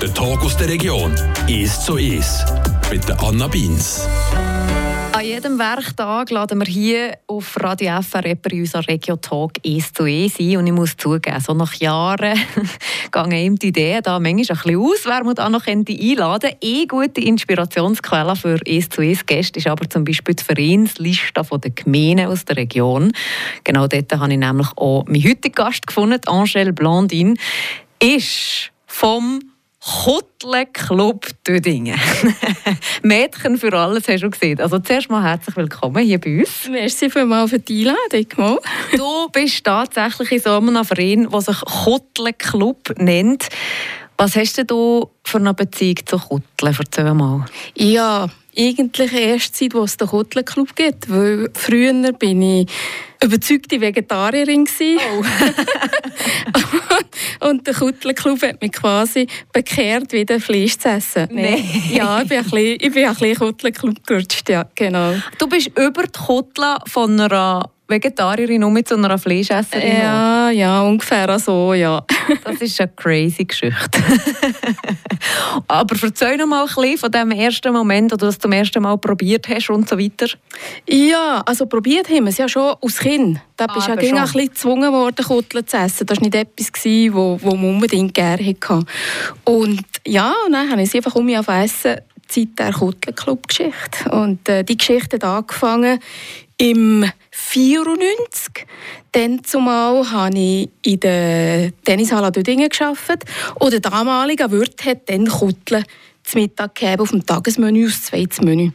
Der Tag aus der Region ist so ist mit der Anna Beins. An jedem Werktag laden wir hier auf Radio FR in unserer Regio Talk «Es zu Es» ein. Und ich muss zugeben, so nach Jahren gehen ihm die Ideen da manchmal ein bisschen aus, wer man da noch einladen könnte. Eine gute Inspirationsquelle für «Es zu Es» Gäste ist aber zum Beispiel die Vereinsliste der Gemeinden aus der Region. Genau dort habe ich nämlich auch meinen heutigen Gast gefunden, Angèle Blandin. Ist vom Kottle Club Dödingen. Mädchen für alles hast du gesehen. Also zuerst mal herzlich willkommen hier bei uns. Merci vielmals für die Einladung. Du bist tatsächlich in so einem Verein, der sich Kottle Club nennt. Was hast du für eine Beziehung zu Kottle? Erzähl mal. Ja, eigentlich erst seit es den Kottle Club gibt. Weil früher bin ich überzeugte Vegetarierin. Oh. und der Kuttlerclub hat mich quasi bekehrt, wieder Fleisch zu essen. Nein. Ja, ich bin ein bisschen, ich bin ein bisschen gerutscht, ja, genau. Du bist über die Kuttler von einer Vegetarierin um zu einer Fleischesserin? Ja, ja, ungefähr so, ja. das ist eine crazy Geschichte. Aber erzähl noch mal ein bisschen von dem ersten Moment, wo du das zum ersten Mal probiert hast und so weiter. Ja, also probiert haben wir es ja schon als Kind. Da bist ah, ja ein bisschen gezwungen worden, Kutteln zu essen. Das war nicht etwas, was man unbedingt gerne hatte. Und ja, und dann habe ich es einfach um mich auf Essen Zeit der Kuttler-Club-Geschichte. Und äh, die Geschichte hat angefangen im 94. Dann zumal habe ich in der Tennishalle Dödingen gearbeitet. Und der damalige Wirt hat dann Kutteln zum Mittag gegeben, auf dem Tagesmenü, aus zweites Menü.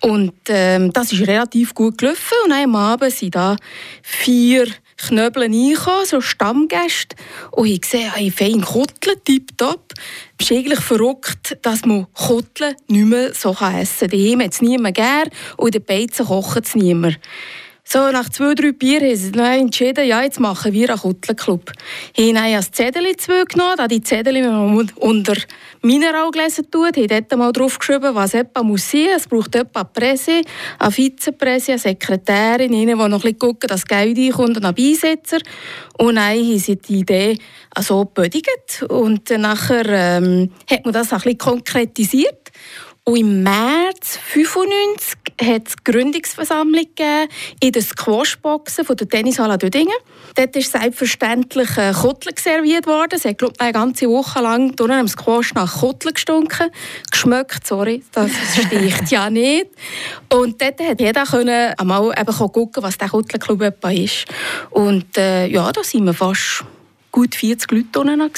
Und ähm, das ist relativ gut gelaufen. Und am Abend sind da vier Knöbel reingekommen, so Stammgäste. Und ich sehe, hey, fein Kotteln, tipptopp. Es ist eigentlich verrückt, dass man Kotteln nicht mehr so essen kann. Die hat es niemand gern und in den Beizen kocht es niemand. So, nach zwei, drei Bier haben sie entschieden, ja, jetzt machen wir einen Kuttlenclub. Ich habe ein Zettel genommen, da die Zettel, die man unter Mineralgläser tut, habe dort mal draufgeschrieben, was etwa muss sein. Es braucht etwa eine Presse, eine Vizepräse, eine Sekretärin, eine, die noch ein bisschen gucken, dass Geld reinkommt, und einen Beisetzer. Und dann haben sie die Idee so gebödigt. Und nachher ähm, hat man das ein bisschen konkretisiert. Und im März 1995 hat es Gründungsversammlung in den Squashboxen von der Tennishalle Dödingen. Dort ist selbstverständlich Kottel serviert worden. Es hat glaube eine ganze Woche lang durch am Squash nach Kottel gestunken. Geschmeckt, sorry, das sticht ja nicht. Und dort hat jeder können einmal eben gucken, was der Kottelclub ist. Und äh, ja, da sind wir fast gut 40 Leute drinnen.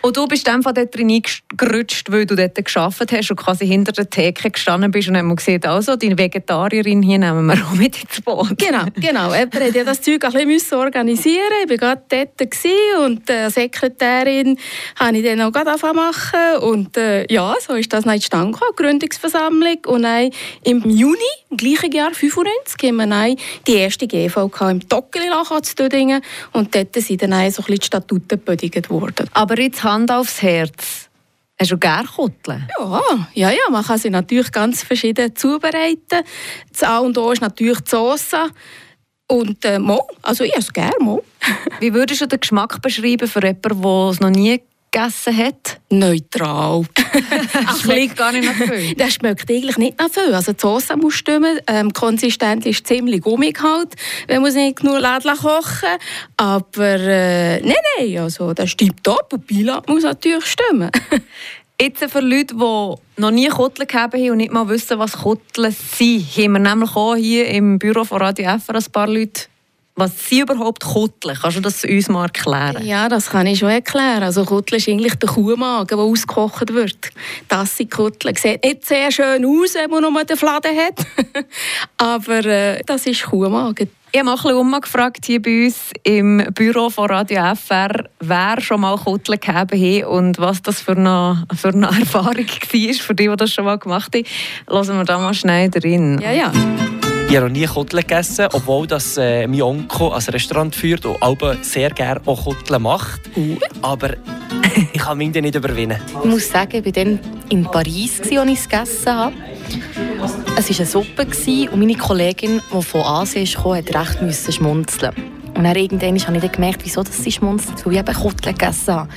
Und du bist dann dort reingerutscht, weil du dort gearbeitet hast und quasi hinter der Theke gestanden bist und haben gesehen, also deine Vegetarierin hier nehmen wir auch mit ins Boot. Genau, genau. Jemand hat ja das Zeug ein bisschen organisieren Ich war gerade dort und die Sekretärin habe ich dann auch gerade machen und äh, ja, so ist das dann zustande gekommen, Gründungsversammlung und dann im Juni, im gleichen Jahr, 1995, haben wir dann die erste GVK im Tockeli-Lach zu Dödingen und dort sind dann so ein bisschen die Statuten gebödigt worden. Aber jetzt Hand aufs Herz. Hast du gerne Kutteln? Ja, ja, ja, man kann sie natürlich ganz verschieden zubereiten. Das A und O ist natürlich die Sauce. Und äh, mo, also ich esse gerne mo. Wie würdest du den Geschmack beschreiben für jemanden, der es noch nie gegessen hat? Neutral. das schmeckt gar nicht nach viel. Das schmeckt eigentlich nicht nach viel. Also die Soße muss stimmen. Ähm, Konsistenz ist ziemlich gummig halt. Man muss nicht nur Lädchen kochen. Aber äh, nein, nein, also das stimmt top. Und Pilat muss natürlich stimmen. Jetzt für Leute, die noch nie Kotteln gehabt haben und nicht mal wissen, was Kotteln sind, haben wir nämlich auch hier im Büro von Radio FR ein paar Leute was sind überhaupt Kutteln? Kannst du das uns mal erklären? Ja, das kann ich schon erklären. Also Kutteln ist eigentlich der Kuhmagen, der ausgekocht wird. Das sind Kutteln. Sieht nicht sehr schön aus, wenn man nur den Fladen hat. Aber äh, das ist Kuhmagen. Ich habe mal ein umgefragt hier bei uns im Büro von Radio FR, wer schon mal Kutteln gehabt hat und was das für eine, für eine Erfahrung war für die, die das schon mal gemacht haben. Lassen wir da mal schnell drin. Ja, ja. Ich habe noch nie Kotteln gegessen, obwohl das, äh, mein Onkel ein Restaurant führt und Alba sehr gerne auch Kotteln macht. Uh. Aber ich kann mich nicht überwinden. Ich muss sagen, ich war dann in Paris, als ich es gegessen habe. Es war eine Suppe und meine Kollegin, die von Asien kam, hat recht schmunzeln. Und dann irgendwann habe ich dann gemerkt, wieso das sie schmunzelt, weil ich eben Kotteln gegessen habe.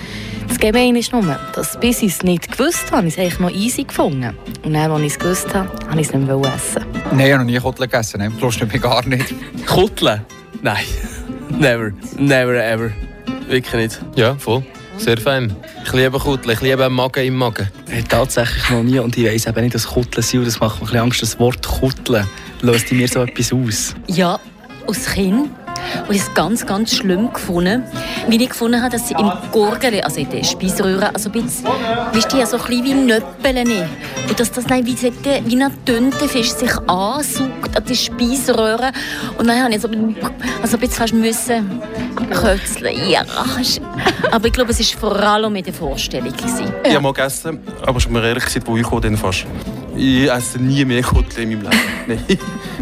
Das Gemeine ist nur, dass bis ich es nicht gewusst habe, ich es eigentlich noch easy gefunden. Und dann, als ich es gewusst habe, habe ich es nicht mehr essen. Nein, ich habe noch nie Kotteln gegessen. Nein, lustet mich gar nicht. Kotteln? Nein. Never. Never ever. Wirklich nicht. Ja, voll. Sehr fein. Ich liebe Kutteln, ich liebe Magen im Magen. Hey, tatsächlich noch nie und ich weiss eben nicht, dass Kutteln sind und das macht mir ein bisschen Angst. Das Wort Kutteln löst in mir so etwas aus. Ja, aus Kind und ich es ganz, ganz schlimm gefunden, wie ich gefunden habe, dass sie im Gurgel, also in der Speiseröhre, also ein bisschen, weißt du, so klein wie Nöppeln und dass das dann wie, wie ein Tintenfisch sich ansaugt an die Speiseröhre und dann habe ich so, also ein bisschen fast müssen kötzeln. Ja, aber ich glaube, es war vor allem mit der Vorstellung. Gewesen. Ich habe mal gegessen, aber schon mal ehrlich gesagt, wo ich komme, fast. Ich esse nie mehr Koteletten in meinem Leben. Nein.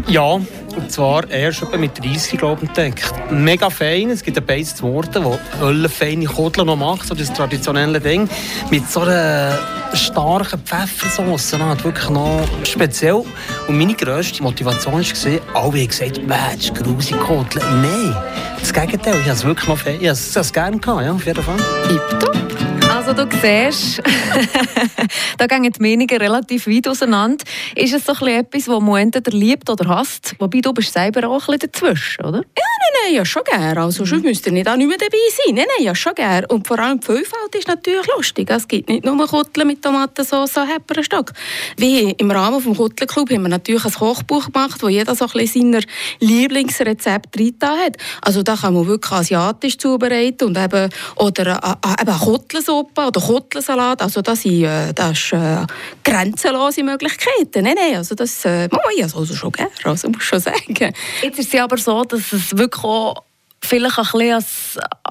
ja, und zwar erst etwa mit 30 glaube entdeckt. Mega fein, es gibt ein Beiz zu Worten, das höllenfeine Koteln noch macht, so das traditionelle Ding. Mit so einer starken Pfeffersauce, das wirklich noch speziell. Und meine grösste Motivation war, alle haben gesagt, Mensch, grusige Koteln. Nein, das Gegenteil, ich habe es wirklich noch fein, ich habe es gerne gehabt, ja, auf jeden Fall. Tipptopp. Also du siehst, da gehen die Meinungen relativ weit auseinander. Ist es so etwas, das man entweder liebt oder hasst? Wobei du bist selber auch ein bisschen dazwischen, oder? Ja, nein, nein, ja schon gerne. Also sonst müsst ihr nicht auch nicht mehr dabei sein. Nein, nein, ja schon gerne. Und vor allem die Vielfalt ist natürlich lustig. Es gibt nicht nur Kutteln mit Tomatensauce und Hepperenstock. Wie im Rahmen des Kuttelclub haben wir natürlich ein Kochbuch gemacht, wo jeder so ein bisschen seine Lieblingsrezepte drin hat. Also da kann man wirklich asiatisch zubereiten und eben, oder äh, äh, eben Kuttelsuppe Suppe oder Kotlensalat, also das sind, äh, das ist, äh, grenzenlose Möglichkeiten. Nein, nein, also das äh, mache ich also schon gerne, also muss schon sagen. Jetzt ist es aber so, dass es wirklich auch vielleicht ein bisschen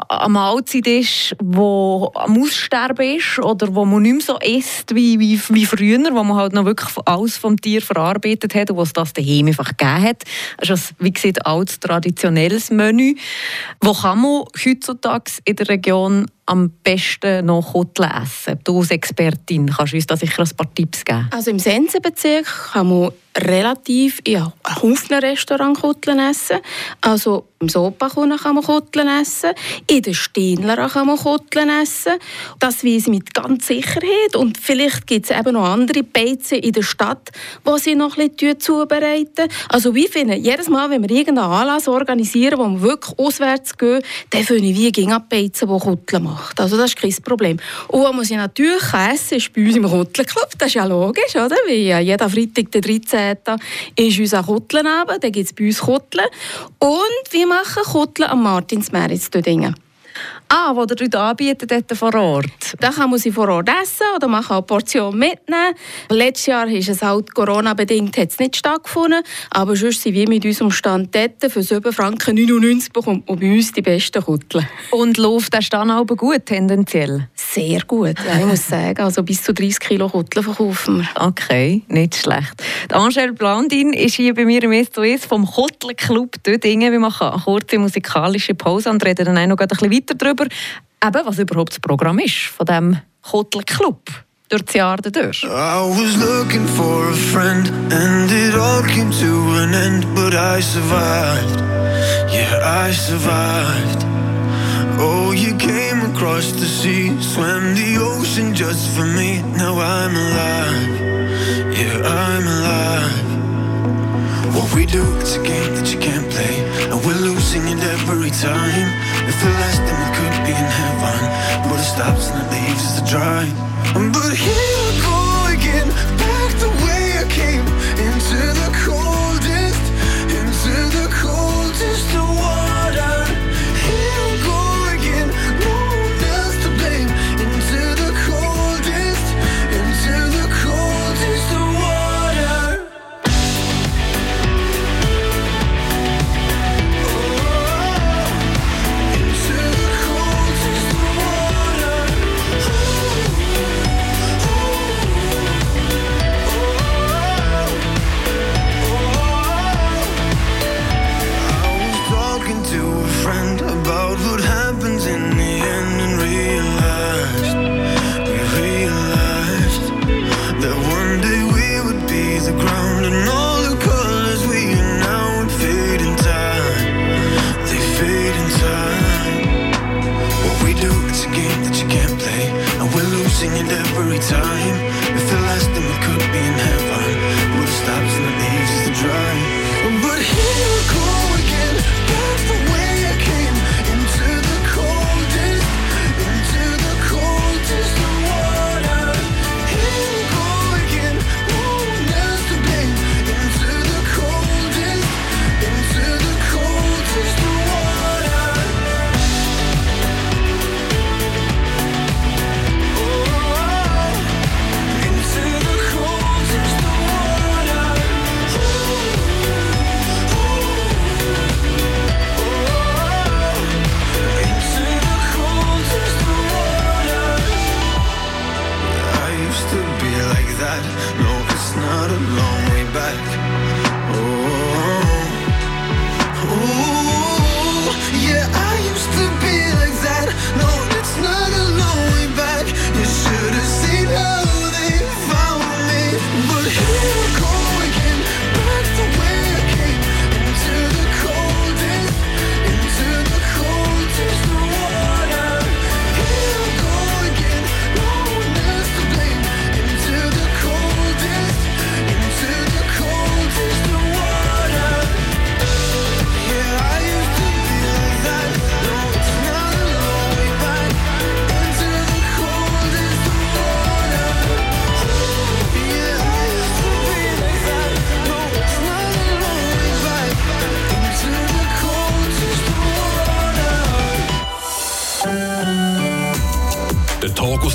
eine Mahlzeit ist, die am Aussterben ist oder wo man nicht mehr so isst wie, wie, wie früher, wo man halt noch wirklich alles vom Tier verarbeitet hat und was das daheim einfach gegeben hat. Das ist, wie gesagt, ein altes, traditionelles Menü. Wo kann man heutzutage in der Region am besten noch Kotlen essen? Du als Expertin kannst uns da sicher ein paar Tipps geben. Also im Sensenbezirk kann man relativ ja, Haufen Restaurant Kotlen essen. Also im Sopakuchen kann man Kotlen essen, in den Steinler kann man Kotlen essen. Das weiß ich mit ganz Sicherheit. Und vielleicht gibt es eben noch andere Beizen in der Stadt, die sie noch ein bisschen zubereiten. Also wie finde jedes Mal, wenn wir irgendeinen Anlass organisieren, wo wir wirklich auswärts gehen, dann finde ich wie gegen Beizen, die Kotlen machen. Also das ist kein Problem. Und was man natürlich essen ist bei uns im Kotlenclub. Das ist ja logisch, oder? Weil ja jeder Freitag, der 13. ist unser Kotlenabend. Da gibt es bei uns Kotlen. Und wie machen Kutteln am Martinsmeer zu Dingen. Ah, wo ihr anbietet dort vor Ort? Da kann man sie vor Ort essen oder man kann eine Portion mitnehmen. Letztes Jahr ist es halt Corona-bedingt nicht stattgefunden, aber sonst sind wir mit unserem Stand dort für 7 Franken 99 bekommt man bei uns die besten Kutteln. Und läuft der Stand aber gut tendenziell? Sehr gut, ja, ich muss sagen. Also bis zu 30 Kilo Kutteln verkaufen wir. Okay, nicht schlecht. Die Angèle Blandin ist hier bei mir im SOS vom Kuttelclub Dödingen. Wir machen eine kurze musikalische Pause und reden dann auch noch ein bisschen weiter darüber darüber, eben, was überhaupt das Programm ist von diesem Kotler-Club durch das Jahr durch. I was looking for a friend and it all came to an end but I survived, yeah I survived Oh, you came across the sea, swam the ocean just for me. Now I'm alive, yeah, I'm alive. What we do, it's a game that you can't play, and we're losing it every time. If the last thing we could be in heaven, but it stops and it leaves us to dry. But here I go again,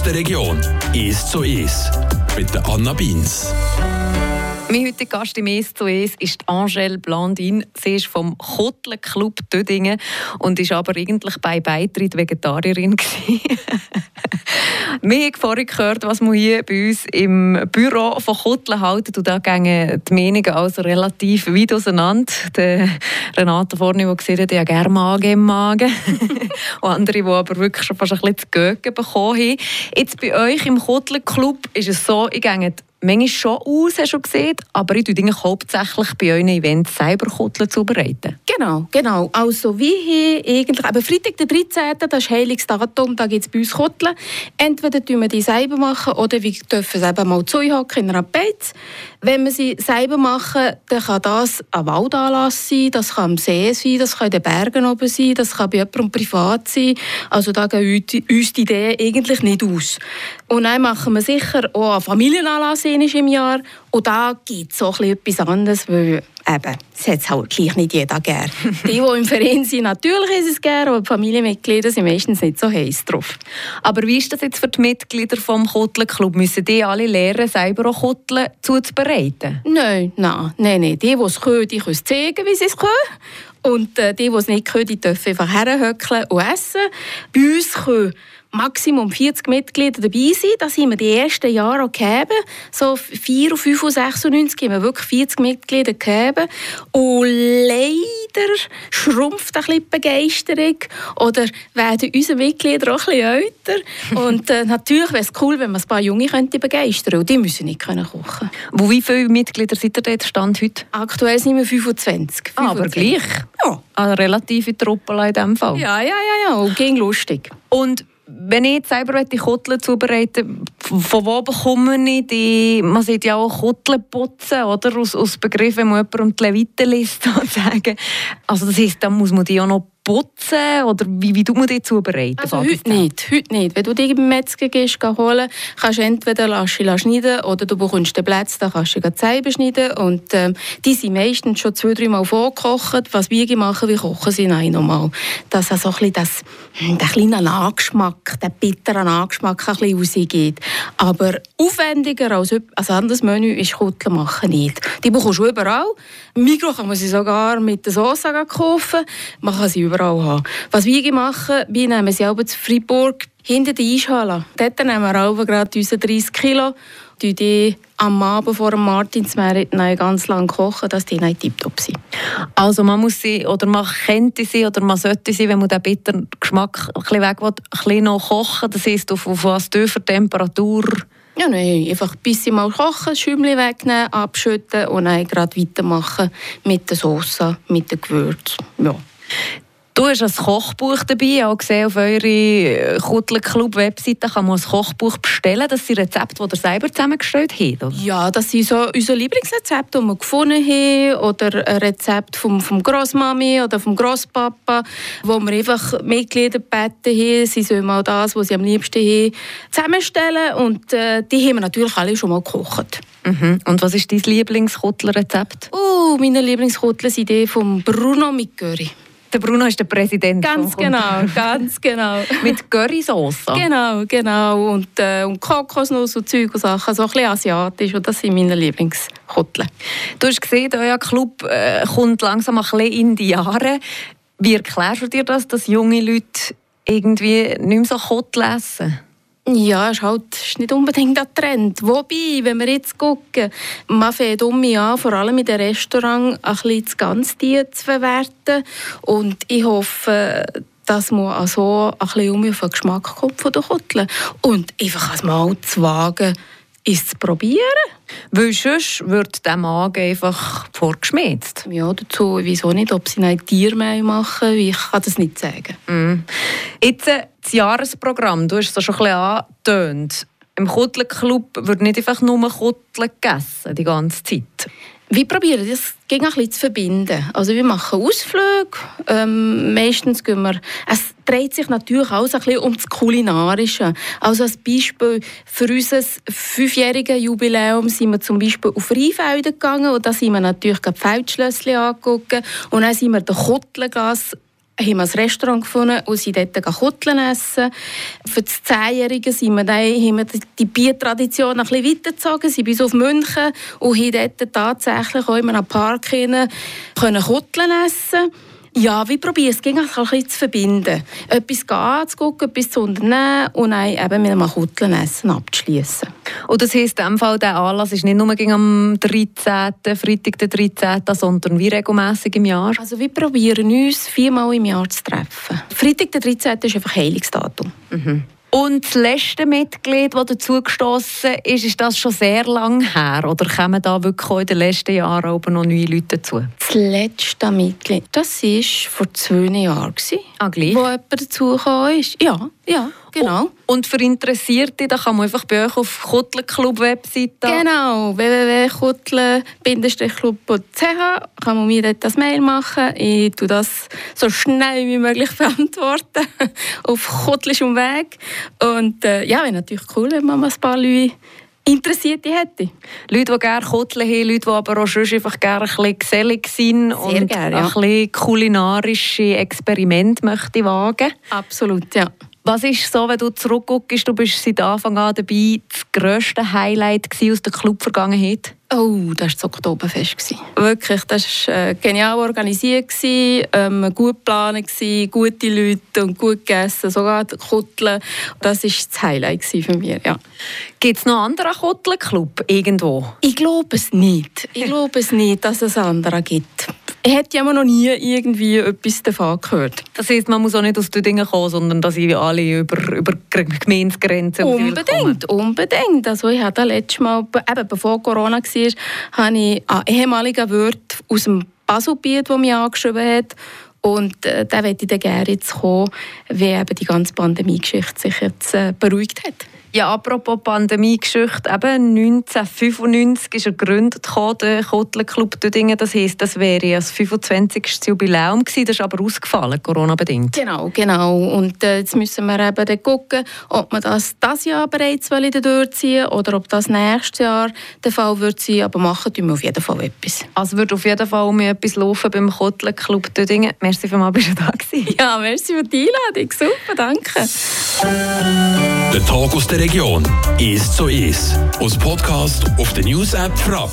Der Region. Ist zu ist. Mit der Anna Beins. Mein heutiger Gast im «Es zu Es» ist Angèle Blandin. Sie ist vom Kottler Club Dödingen und ist aber eigentlich bei Beitritt Vegetarierin. Wir haben vorhin gehört, was man hier bei uns im Büro von Kottler halten. Und da gehen die Meinungen also relativ weit auseinander. Der Renate vorne, der gesehen hat, ja gerne Magen im Magen. und andere, die aber wirklich schon fast ein bisschen zu Gögen bekommen haben. Jetzt bei euch im Kottler Club ist es so, ich gehe manchmal schon aus, hast du gesehen, aber ich tue hauptsächlich bei euren Events selber zubereiten. Genau, genau. Also wie hier eigentlich, aber Freitag der 13. das ist heiliges Datum, da gibt es bei uns Kotteln. Entweder tun wir die selber machen oder wir dürfen es eben mal zuhacken in einer Beiz. Wenn wir sie selber machen, dann kann das ein Waldanlass sein, das kann am See sein, das kann in den Bergen oben sein, das kann bei jemandem privat sein. Also da gehen uns die Ideen eigentlich nicht aus. Und dann machen wir sicher auch einen Familienanlass im Jahr und da gibt es auch etwas anderes, weil eben, es hat halt gleich nicht jeder gern. die, die im Verein sind, natürlich ist es gern, aber die Familienmitglieder sind meistens nicht so heiß drauf. Aber wie ist das jetzt für die Mitglieder vom Kottler Club? Müssen die alle lernen, selber auch Kotteln zuzubereiten? Nein, nein, nein, nein. Die, die es können, die können es zeigen, wie sie es können. Und äh, die, die es nicht können, die dürfen einfach herhöckeln und essen. Bei uns können Maximum 40 Mitglieder dabei sein. Das haben wir die ersten Jahre auch gegeben. So 4 und 5 und 96 haben wir wirklich 40 Mitglieder gegeben. Und leider schrumpft ein bisschen die Begeisterung. Oder werden unsere Mitglieder auch ein bisschen älter. Und äh, natürlich wäre es cool, wenn man ein paar Junge könnte begeistern könnte. Und die müssen nicht können kochen Wo wie viele Mitglieder sind ihr dort Stand heute? Aktuell sind wir 25. Ah, aber gleich? Ja. Eine relative Truppe in diesem Fall? Ja, ja, ja, ja. Und ging lustig. Und wenn ich jetzt selber die Kotteln zubereiten von wo bekomme ich die, man sieht ja auch Kotteln putzen, oder? Aus, aus Begriff, wenn man jemanden um die Leviten liest, sozusagen. Also das heisst, dann muss man die auch noch putzen oder wie, wie tut man die zubereiten? Also heute nicht, heute nicht. Wenn du die beim Metzger gehst, holen, kannst du entweder lassen, schneiden oder du bekommst den Platz, dann kannst du die selber schneiden und ähm, die sind meistens schon zwei, drei Mal vorgekocht. Was wir machen, wir kochen sie nein nochmal. Dass also ein bisschen das, der kleine Nachgeschmack, der bitteren Nachgeschmack ein bisschen rausgeht. Aber aufwendiger als ein anderes Menü ist Kutteln machen nicht. Die bekommst du überall. Im Mikro kann man sie sogar mit der Sauce kaufen. Man kann sie überall haben. Was wir machen, wir nehmen sie aber zu Freiburg hinter die Eishalle. Dort nehmen wir auch gerade unsere 30 Kilo, die die am Abend vor dem Martinsmerit ganz lange kochen, dass die nicht tiptop sind. Also man muss sie, oder man könnte sie, oder man sollte sie, wenn man den bitteren Geschmack ein bisschen weg will, ein bisschen noch kochen. Das heisst, auf, auf was tiefer Temperatur... Ja, nein, einfach ein bisschen mal kochen, Schäumchen wegnehmen, abschütten und dann gerade weitermachen mit der Sauce, mit dem Gewürz. Ja. Du hast ein Kochbuch dabei, auch gesehen auf eurer Kuttler Club Webseite kann man ein Kochbuch bestellen. Das sind Rezepte, die ihr selber zusammengestellt habt, oder? Ja, das sind so unsere Lieblingsrezepte, die wir gefunden haben. Oder ein Rezept vom, vom Grossmami oder vom Grosspapa, wo wir einfach Mitglieder gebeten haben, sie sollen mal das, was sie am liebsten haben, zusammenstellen. Und äh, die haben wir natürlich alle schon mal gekocht. Mhm. Und was ist dein Lieblingskottler-Rezept? Oh, meine Lieblingskottler sind die von Bruno mit Curry. Der Bruno ist der Präsident. Ganz genau, ganz genau. Mit Currysauce. Genau, genau. Und, äh, und Kokosnuss und Zeug und Sachen, so ein bisschen asiatisch. Und das sind meine Lieblingskoteln. Du hast gesehen, euer Club äh, kommt langsam ein bisschen in die Jahre. Wie erklärst du dir das, dass junge Leute irgendwie nicht mehr so Kotel essen? Ja, ist halt ist nicht unbedingt der Trend. Wobei, wenn wir jetzt gucken, man fängt um mich an, vor allem in den Restaurants, ein bisschen das Ganztier zu verwerten. Und ich hoffe, dass man auch so ein bisschen um mich auf den Geschmack kommt von den Kotteln. Und einfach mal zu wagen, ist zu probieren. Weil sonst wird der Magen einfach vorgeschmäht. Ja, dazu, wieso nicht, ob sie ein Tiermehl machen, ich kann das nicht sagen. Mm. Jetzt äh, das Jahresprogramm, du hast es schon ein bisschen angetönt. Im Kuttler-Club wird nicht einfach nur Kutteln gegessen, die ganze Zeit. Wir probieren das gegen ein bisschen zu verbinden. Also wir machen Ausflüge, ähm, meistens gehen wir... Es dreht sich natürlich auch ein bisschen um das Kulinarische. Also als Beispiel für unser fünfjähriges Jubiläum sind wir zum Beispiel auf Rheinfelden gegangen und da sind wir natürlich die Feldschlösschen angeguckt und dann sind wir den Kottelgas haben wir ein Restaurant gefunden und sind dort Kutteln essen. Für das Zehnjährige sind wir dann, haben wir die Biertradition ein bisschen weitergezogen, sind bis auf München und haben dort tatsächlich auch in einem Park können Kutteln essen ja, wir probieren es gegen ein bisschen zu verbinden. Etwas anzugucken, etwas zu unternehmen und dann eben mit einem Kutteln essen abzuschließen. Und das heisst, in diesem Fall, der Anlass ist nicht nur gegen am 13., Freitag den 13., sondern wie regelmässig im Jahr? Also wir probieren uns viermal im Jahr zu treffen. Freitag der 13. ist einfach Heilungsdatum. Mhm. Und das letzte Mitglied, das dazugestoßen ist, ist das schon sehr lange her? Oder kommen da wirklich auch in den letzten Jahren aber noch neue Leute dazu? Das letzte Mitglied, das war vor zwei Jahren, ah, gleich. wo jemand dazugekommen ist. Ja, ja, genau. Und für Interessierte, da kann man einfach bei euch auf Kuttler-Club-Webseite... Genau, www.kuttler-club.ch kann man mir dort das Mail machen. Ich tue das so schnell wie möglich beantworten, auf kuttlischem Weg. Und äh, ja, wäre natürlich cool, wenn man ein paar Leute Interessierte hätte. Leute, die gerne Kotteln haben, Leute, die aber auch schon einfach gerne ein bisschen gesellig sind Sehr und gerne, ein ja. bisschen kulinarische Experimente möchte wagen. Absolut, ja. Was ist so, wenn du zurückguckst, du bist seit Anfang an dabei, das grösste Highlight aus der Club-Vergangenheit? Oh, das war das Oktoberfest. Wirklich, das war äh, genial organisiert, ähm, gut geplant, gute Leute und gut gegessen, sogar die Kutteln. Das war das Highlight für mich, ja. Gibt es noch einen anderen Kuttelclub irgendwo? Ich glaube es nicht. Ich glaube es nicht, dass es andere gibt. Ich hätte ja noch nie irgendwie etwas davon gehört. Das heisst, man muss auch nicht aus den Dingen kommen, sondern dass sie alle über, über Gemeindegrenzen Unbedingt, unbedingt. Also ich hatte letztes Mal, eben bevor Corona war, habe ich einen ehemaligen Wirt aus dem Baselbiet, der mich angeschrieben hat. Und äh, der möchte ich dann gerne jetzt kommen, wie eben die ganze Pandemie-Geschichte sich jetzt äh, beruhigt hat. Ja, apropos Pandemie-Geschichte, eben 1995 ist er gegründet, worden, der Kotler-Club Dödingen. Das heisst, das wäre das 25. Jubiläum gewesen. Das ist aber ausgefallen, Corona-bedingt. Genau, genau. Und äh, jetzt müssen wir eben dann gucken, ob man das das Jahr bereits wollen durchziehen oder ob das nächstes Jahr der Fall wird sein. Aber machen tun wir auf jeden Fall etwas. Also wird auf jeden Fall um etwas laufen beim Kotler-Club Dödingen. Merci vielmals, bist du da gewesen. Ja, merci für die Einladung. Super, danke. Der Tag aus der Region ist so ist. Aus Podcast auf der News App Frapp.